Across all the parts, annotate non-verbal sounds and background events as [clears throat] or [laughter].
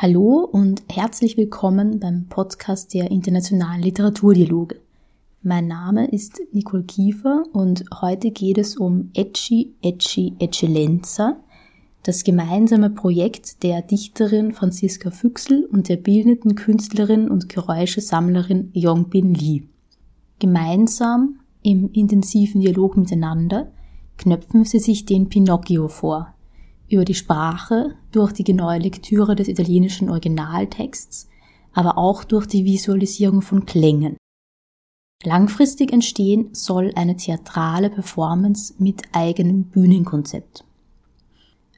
Hallo und herzlich willkommen beim Podcast der Internationalen Literaturdialoge. Mein Name ist Nicole Kiefer und heute geht es um Ecce Ecce Eccellenza, das gemeinsame Projekt der Dichterin Franziska Füchsel und der bildenden Künstlerin und Geräuschesammlerin Yongbin Lee. Gemeinsam im intensiven Dialog miteinander knöpfen sie sich den Pinocchio vor, über die Sprache, durch die genaue Lektüre des italienischen Originaltexts, aber auch durch die Visualisierung von Klängen. Langfristig entstehen soll eine theatrale Performance mit eigenem Bühnenkonzept.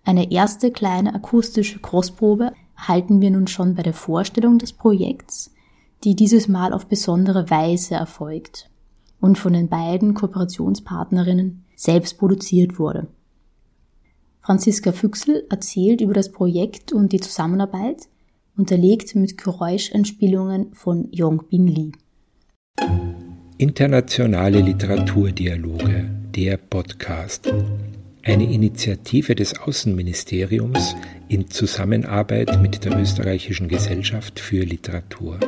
Eine erste kleine akustische Großprobe halten wir nun schon bei der Vorstellung des Projekts, die dieses Mal auf besondere Weise erfolgt und von den beiden Kooperationspartnerinnen selbst produziert wurde. Franziska Füchsel erzählt über das Projekt und die Zusammenarbeit, unterlegt mit Geräuschanspielungen von Yong Bin Lee. Internationale Literaturdialoge, der Podcast. Eine Initiative des Außenministeriums in Zusammenarbeit mit der Österreichischen Gesellschaft für Literatur.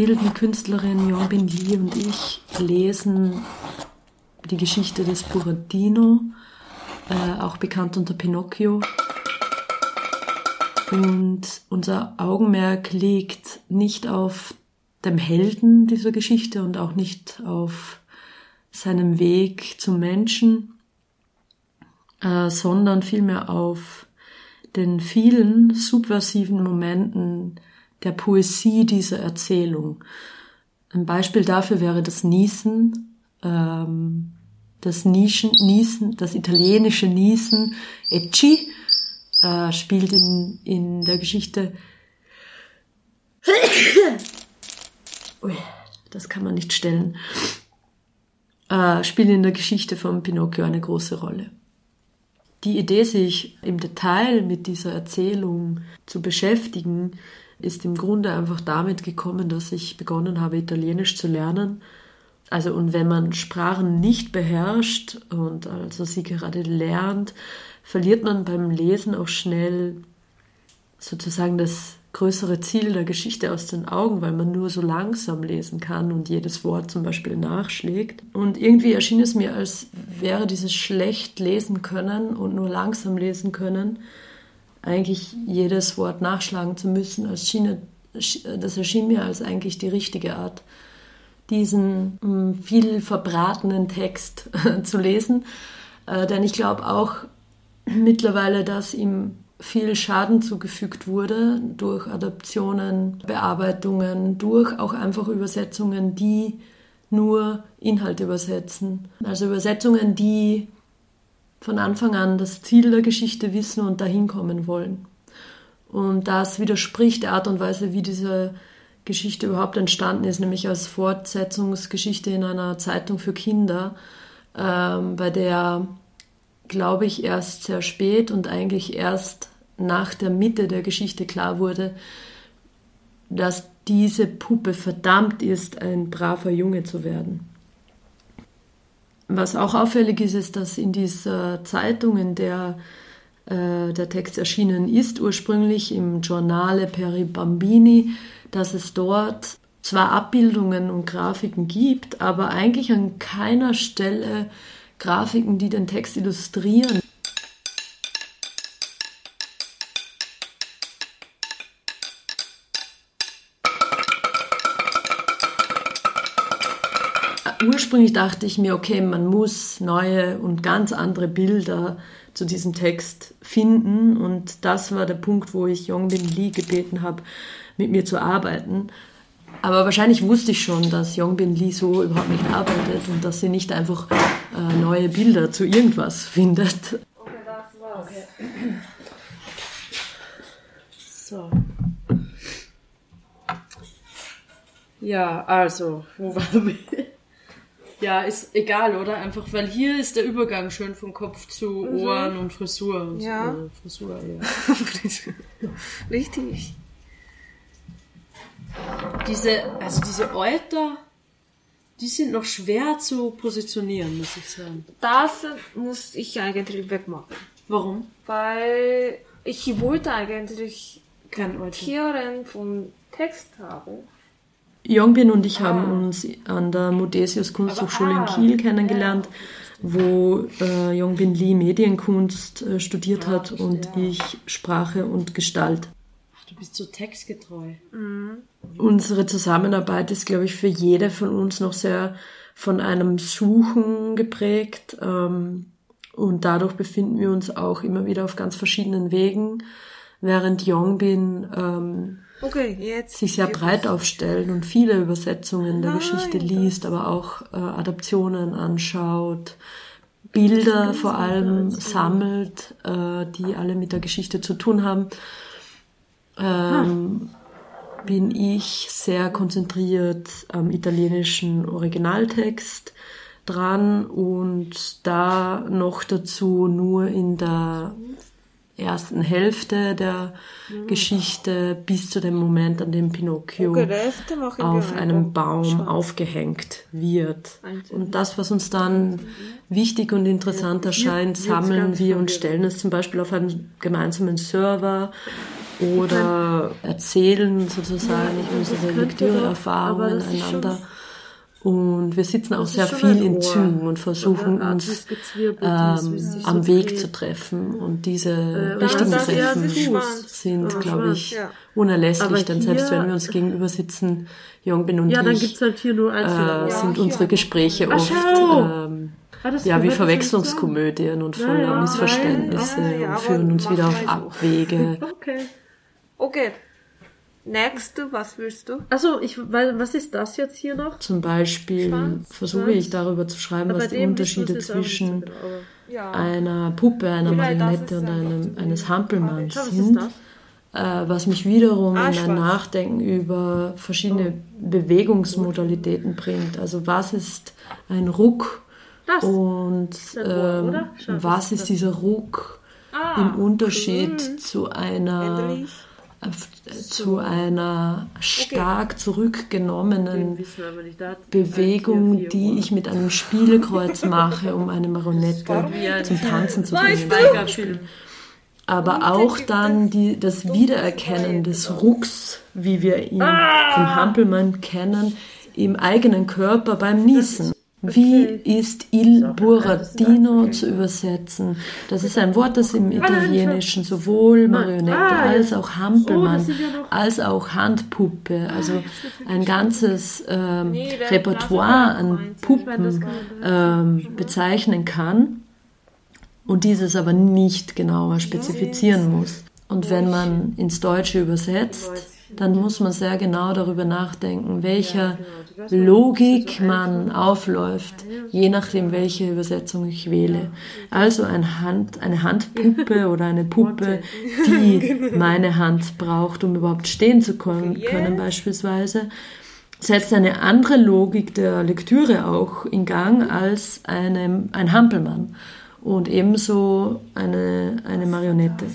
Die bildende Künstlerin Yongbin Lee und ich lesen die Geschichte des Buratino, äh, auch bekannt unter Pinocchio. Und unser Augenmerk liegt nicht auf dem Helden dieser Geschichte und auch nicht auf seinem Weg zum Menschen, äh, sondern vielmehr auf den vielen subversiven Momenten, der Poesie dieser Erzählung. Ein Beispiel dafür wäre das Niesen, ähm, das Nischen, Niesen, das italienische Niesen, Ecci, äh, spielt in, in der Geschichte. Ui, das kann man nicht stellen. Äh, spielt in der Geschichte von Pinocchio eine große Rolle. Die Idee, sich im Detail mit dieser Erzählung zu beschäftigen, ist im Grunde einfach damit gekommen, dass ich begonnen habe, Italienisch zu lernen. Also und wenn man Sprachen nicht beherrscht und also sie gerade lernt, verliert man beim Lesen auch schnell sozusagen das größere Ziel der Geschichte aus den Augen, weil man nur so langsam lesen kann und jedes Wort zum Beispiel nachschlägt. Und irgendwie erschien es mir, als wäre dieses schlecht lesen können und nur langsam lesen können eigentlich jedes Wort nachschlagen zu müssen, als schien, das erschien mir als eigentlich die richtige Art, diesen mm, viel verbratenen Text [laughs] zu lesen. Äh, denn ich glaube auch mittlerweile, dass ihm viel Schaden zugefügt wurde durch Adaptionen, Bearbeitungen, durch auch einfach Übersetzungen, die nur Inhalte übersetzen. Also Übersetzungen, die von Anfang an das Ziel der Geschichte wissen und dahin kommen wollen. Und das widerspricht der Art und Weise, wie diese Geschichte überhaupt entstanden ist, nämlich als Fortsetzungsgeschichte in einer Zeitung für Kinder, ähm, bei der, glaube ich, erst sehr spät und eigentlich erst nach der Mitte der Geschichte klar wurde, dass diese Puppe verdammt ist, ein braver Junge zu werden. Was auch auffällig ist, ist, dass in dieser Zeitung, in der äh, der Text erschienen ist, ursprünglich im Giornale per i Bambini, dass es dort zwar Abbildungen und Grafiken gibt, aber eigentlich an keiner Stelle Grafiken, die den Text illustrieren. Ursprünglich dachte ich mir, okay, man muss neue und ganz andere Bilder zu diesem Text finden. Und das war der Punkt, wo ich Yongbin Lee gebeten habe, mit mir zu arbeiten. Aber wahrscheinlich wusste ich schon, dass Yongbin Lee so überhaupt nicht arbeitet und dass sie nicht einfach äh, neue Bilder zu irgendwas [laughs] findet. Okay, das war's. Okay. [clears throat] So. Ja, also, wo waren wir? Ja, ist egal, oder? Einfach, weil hier ist der Übergang schön von Kopf zu Ohren und Frisur. Und Ja. So, äh, Frisur, ja. [laughs] Richtig. Diese, also diese Euter, die sind noch schwer zu positionieren, muss ich sagen. Das muss ich eigentlich wegmachen. Warum? Weil ich wollte eigentlich Kein. Tieren von Text haben. Jongbin und ich haben uns an der Modesius Kunsthochschule in Kiel kennengelernt, wo äh, Jongbin Lee Medienkunst äh, studiert hat und ich Sprache und Gestalt. Ach, du bist so textgetreu. Unsere Zusammenarbeit ist, glaube ich, für jede von uns noch sehr von einem Suchen geprägt. Ähm, und dadurch befinden wir uns auch immer wieder auf ganz verschiedenen Wegen, während Jongbin ähm, Okay, jetzt. sich sehr breit aufstellt und viele Übersetzungen der Geschichte liest, aber auch äh, Adaptionen anschaut, Bilder vor allem sammelt, äh, die alle mit der Geschichte zu tun haben, ähm, bin ich sehr konzentriert am italienischen Originaltext dran und da noch dazu nur in der ersten Hälfte der Geschichte bis zu dem Moment, an dem Pinocchio auf einem Baum aufgehängt wird. Und das, was uns dann wichtig und interessant erscheint, sammeln wir und stellen es zum Beispiel auf einen gemeinsamen Server oder erzählen sozusagen unsere Lektüreerfahrungen einander. Und wir sitzen auch sehr viel in Zügen und versuchen uns ähm, am Weg zu treffen. Und diese richtigen das- ja, Treffen sind, glaube ich, unerlässlich, denn selbst wenn wir uns gegenüber sitzen, Jongbin und Ja, dann ich, halt äh, sind unsere Gespräche oft ähm, ja, wie Verwechslungskomödien und voller Missverständnisse und führen uns wieder auf. Abwege. [laughs] Okay. Okay. Next, was willst du? Also, ich, weil, was ist das jetzt hier noch? Zum Beispiel Schwanz, versuche ich darüber zu schreiben, was die Unterschiede zwischen so genau, Ja. einer Puppe, einer Vielleicht Marionette und einem, eines Hampelmanns Schau, was sind. äh, was mich wiederum Ah, in ein. Nachdenken über verschiedene Bewegungsmodalitäten bringt. Also was ist ein Ruck Das. und ähm, oder? Schau, was ist das? dieser Ruck Ah, im Unterschied zu einer Endlich. Zu einer stark zurückgenommenen Bewegung, die ich mit einem Spielkreuz mache, um eine Marionette zum Tanzen zu bringen. Aber auch dann die, das Wiedererkennen des Rucks, wie wir ihn Ah! vom Hampelmann kennen, im eigenen Körper beim Niesen. Wie ist il burattino zu übersetzen? Das ist ein Wort, das im Italienischen sowohl Marionette Ah, als auch Hampelmann, Oh, ja als auch Handpuppe, also ein ganzes ähm, Nee, Repertoire an Puppen ähm, bezeichnen kann und dieses aber nicht genauer spezifizieren muss. Und wenn man ins Deutsche übersetzt, dann muss man sehr genau darüber nachdenken, welcher Logik man aufläuft, je nachdem, welche Übersetzung ich wähle. Also ein Hand, eine Handpuppe [laughs] oder eine Puppe, die [laughs] meine Hand braucht, um überhaupt stehen zu können, können beispielsweise, setzt eine andere Logik der Lektüre auch in Gang als eine, ein Hampelmann und ebenso eine, eine Marionette.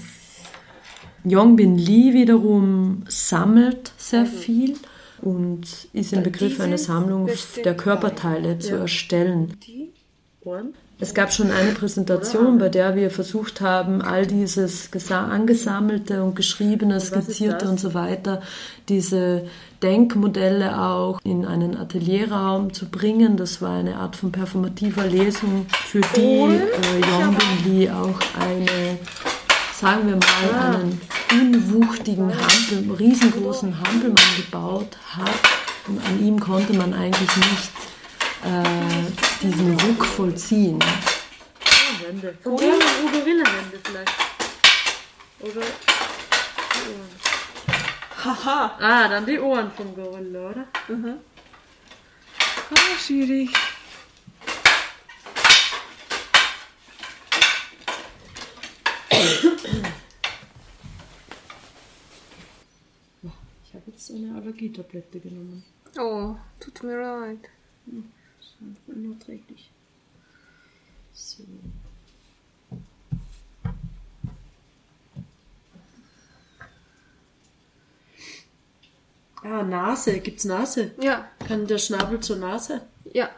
Yongbin Lee wiederum sammelt sehr viel und ist im Begriff, eine Sammlung der Körperteile zu erstellen. Es gab schon eine Präsentation, bei der wir versucht haben, all dieses gesa- angesammelte und geschriebene, skizzierte und so weiter, diese Denkmodelle auch in einen Atelierraum zu bringen. Das war eine Art von performativer Lesung, für die äh, Yongbin Lee auch eine, sagen wir mal, einen unwuchtigen Hampel, riesengroßen Hampelmann gebaut hat. Und an ihm konnte man eigentlich nicht äh, diesen Ruck vollziehen. Hände. Und Gorillenhände vielleicht. Oder die Ohren. Haha. Ah, dann die Ohren vom Gorilla, oder? Ah, schwierig. Eine Allergietablette genommen. Oh, tut mir leid. Unerträglich. So. Ah, Nase. Gibt's Nase? Ja, Kann der Schnabel zur Nase? ja.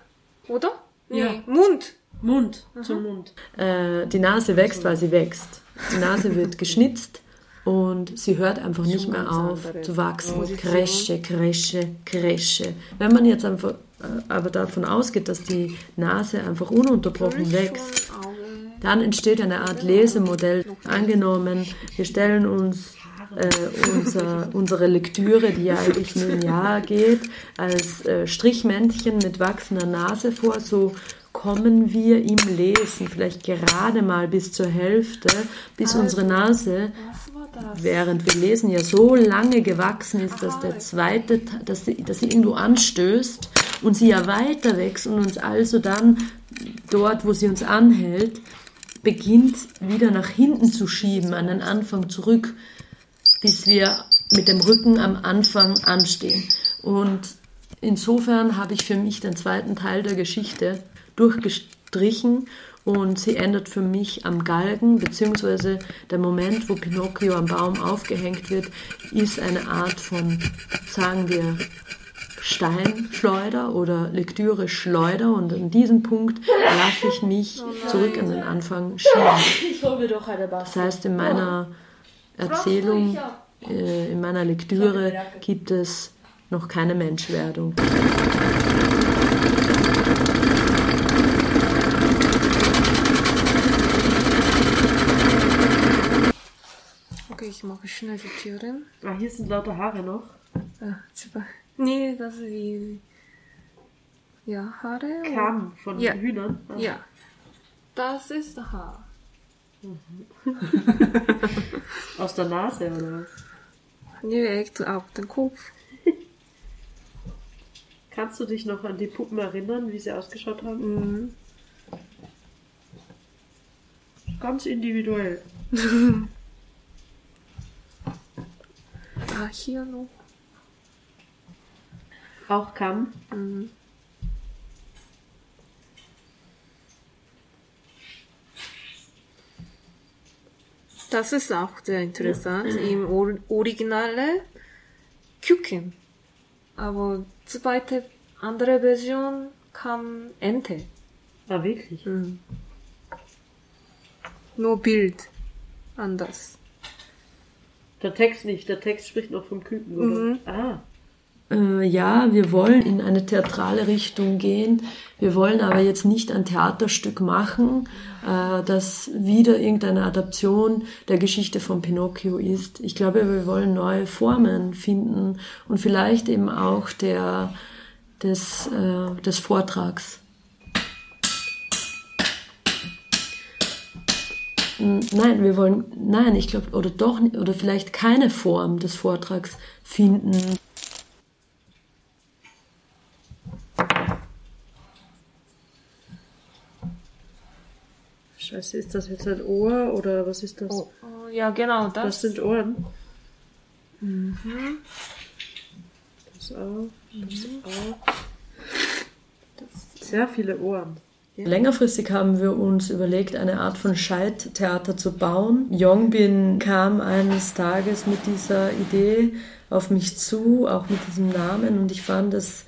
Oder? Nee, Ja. Mund. Mund. Zum Mund. Äh, die Nase wächst, weil sie wächst. Die Nase wird [laughs] geschnitzt und sie hört einfach nicht mehr auf zu wachsen. Kresche, Kresche, Kresche. Wenn man jetzt einfach äh, aber davon ausgeht, dass die Nase einfach ununterbrochen wächst, dann entsteht eine Art Lesemodell. Angenommen, wir stellen uns äh, unser, unsere Lektüre, die ja eigentlich linear geht, als äh, Strichmännchen mit wachsender Nase vor. So kommen wir im Lesen vielleicht gerade mal bis zur Hälfte, bis unsere Nase das? während wir lesen ja so lange gewachsen ist, dass der zweite, Te- dass sie, dass sie irgendwo anstößt und sie ja weiter wächst und uns also dann dort, wo sie uns anhält, beginnt wieder nach hinten zu schieben, an den Anfang zurück, bis wir mit dem Rücken am Anfang anstehen. Und insofern habe ich für mich den zweiten Teil der Geschichte durchgestrichen und sie endet für mich am Galgen, beziehungsweise der Moment, wo Pinocchio am Baum aufgehängt wird, ist eine Art von, sagen wir, Steinschleuder oder Lektüre-Schleuder. Und an diesem Punkt lasse ich mich zurück an den Anfang schieben. Das heißt, in meiner Erzählung, äh, in meiner Lektüre gibt es noch keine Menschwerdung. Okay, ich mache schnell die Türen. Ah, hier sind lauter Haare noch. Ah, super. Nee, das ist wie. Ja, Haare. Kamm von Ja. Hühnern. Ah. Ja. Das ist Haar. [laughs] Aus der Nase oder was? Direkt auf den Kopf. [laughs] Kannst du dich noch an die Puppen erinnern, wie sie ausgeschaut haben? Mhm. Ganz individuell. [laughs] Ah, hier noch. Auch Kamm. Mhm. Das ist auch sehr interessant. Im Or Originale Küken. Aber zweite, andere Version kam Ente. Ah, wirklich? Mhm. Nur Bild. Anders. Der Text nicht, der Text spricht noch vom Küken, oder? Mhm. Ah. Äh, ja, wir wollen in eine theatrale Richtung gehen. Wir wollen aber jetzt nicht ein Theaterstück machen, äh, das wieder irgendeine Adaption der Geschichte von Pinocchio ist. Ich glaube, wir wollen neue Formen finden und vielleicht eben auch der, des, äh, des Vortrags. Nein, wir wollen, nein, ich glaube, oder doch, nicht- oder vielleicht keine Form des Vortrags finden. Scheiße, ist das jetzt ein Ohr oder was ist das? Oh, oh, ja, genau, das. Das sind Ohren. Das auch, das auch. Sehr viele Ohren. Längerfristig haben wir uns überlegt, eine Art von Scheittheater zu bauen. Yongbin kam eines Tages mit dieser Idee auf mich zu, auch mit diesem Namen, und ich fand es,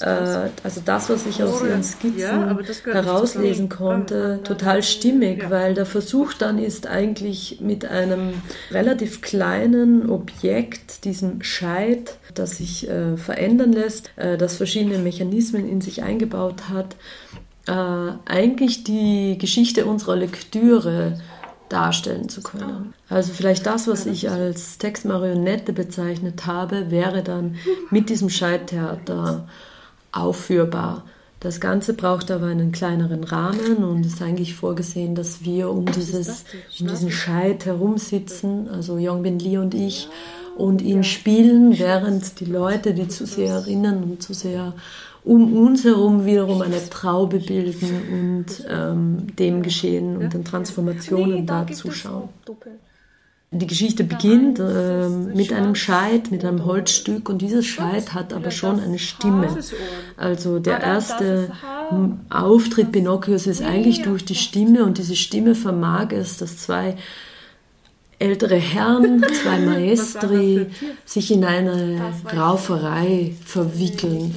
äh, also das, was ich aus ihren Skizzen Ja, herauslesen konnte, total stimmig, weil der Versuch dann ist eigentlich mit einem relativ kleinen Objekt, diesem Scheit, das sich äh, verändern lässt, äh, das verschiedene Mechanismen in sich eingebaut hat, äh, eigentlich die Geschichte unserer Lektüre darstellen zu können. Also vielleicht das, was ich als Textmarionette bezeichnet habe, wäre dann mit diesem Scheittheater aufführbar. Das Ganze braucht aber einen kleineren Rahmen und ist eigentlich vorgesehen, dass wir um, dieses, um diesen Scheit herumsitzen, also Yongbin Lee und ich, und ihn spielen, während die Leute, die zu sehr erinnern und zu sehr um uns herum wiederum eine Traube bilden und ähm, dem Geschehen und den Transformationen da zuschauen. Die Geschichte beginnt äh, mit einem Scheit, mit einem Holzstück und dieses Scheit hat aber schon eine Stimme. Also der erste Auftritt Pinocchios ist eigentlich durch die Stimme und diese Stimme vermag es, dass zwei ältere Herren, [laughs] zwei Maestri, sich in eine Rauferei verwickeln.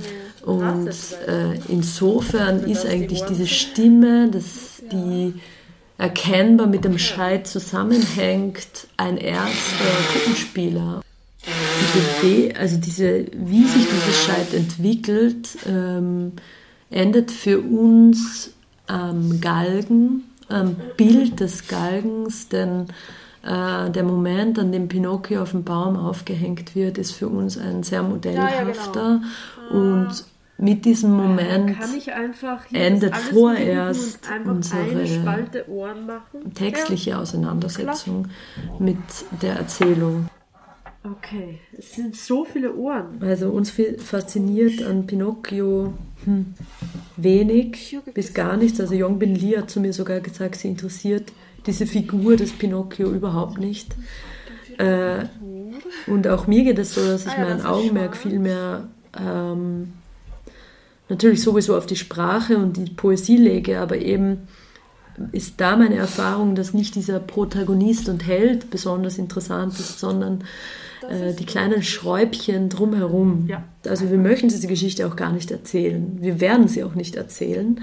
Und äh, insofern ist eigentlich diese Stimme, das, die erkennbar mit dem Scheit zusammenhängt, ein erster Puppenspieler. Die also diese, wie sich dieses Scheit entwickelt, ähm, endet für uns am Galgen, am Bild des Galgens, denn äh, der Moment, an dem Pinocchio auf dem Baum aufgehängt wird, ist für uns ein sehr modellhafter ja, ja, genau. und mit diesem Moment endet vorerst unsere textliche Auseinandersetzung mit der Erzählung. Okay, es sind so viele Ohren. Also uns fasziniert an Pinocchio hm, wenig bis gar nichts. Also Jong Bin Li hat zu mir sogar gesagt, sie interessiert diese Figur des Pinocchio überhaupt nicht. Äh, und auch mir geht es so, dass ich ah mein Augenmerk viel mehr ähm, natürlich sowieso auf die Sprache und die Poesie lege, aber eben ist da meine Erfahrung, dass nicht dieser Protagonist und Held besonders interessant ist, sondern äh, die kleinen Schräubchen drumherum. Ja. Also wir möchten diese Geschichte auch gar nicht erzählen. Wir werden sie auch nicht erzählen.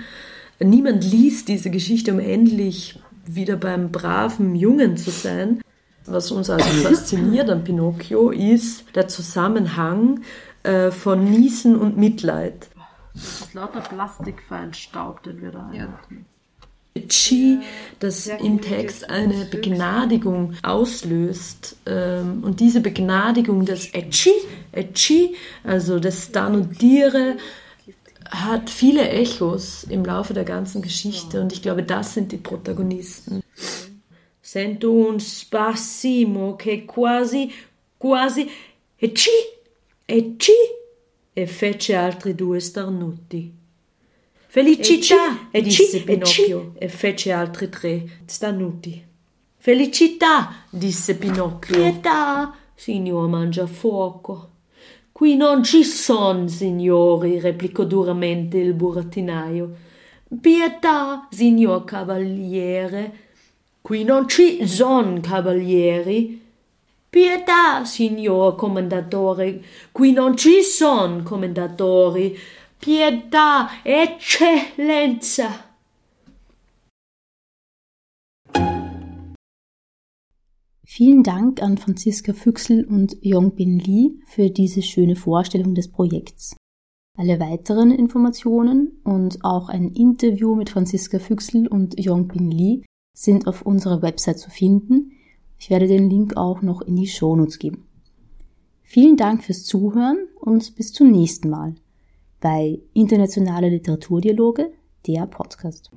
Niemand liest diese Geschichte, um endlich wieder beim braven Jungen zu sein. Was uns also [laughs] fasziniert an Pinocchio ist der Zusammenhang äh, von Niesen und Mitleid. Das ist lauter Plastikfeinstaub, den wir da ja. Chi, das im Text eine Begnadigung auslöst. Ähm, und diese Begnadigung des Echi, Echi, also des Danudire, hat viele Echos im Laufe der ganzen Geschichte und ich glaube, das sind die Protagonisten. Sento un spasimo che quasi, quasi, Echi, Echi, e fece altri due starnuti. Felicità, e disse Pinocchio, e fece altri tre starnuti. Felicità, disse Pinocchio. Pietà, signor Mangiafuoco. Qui non ci son, signori, replicò duramente il burattinaio. Pietà, signor cavaliere. Qui non ci son cavalieri. Pietà, signor commendatore, qui non ci son commendatori. Pietà, eccellenza. Vielen Dank an Franziska Füchsel und Yongbin Lee für diese schöne Vorstellung des Projekts. Alle weiteren Informationen und auch ein Interview mit Franziska Füchsel und Yongbin Lee sind auf unserer Website zu finden ich werde den Link auch noch in die Shownotes geben. Vielen Dank fürs Zuhören und bis zum nächsten Mal bei Internationale Literaturdialoge, der Podcast.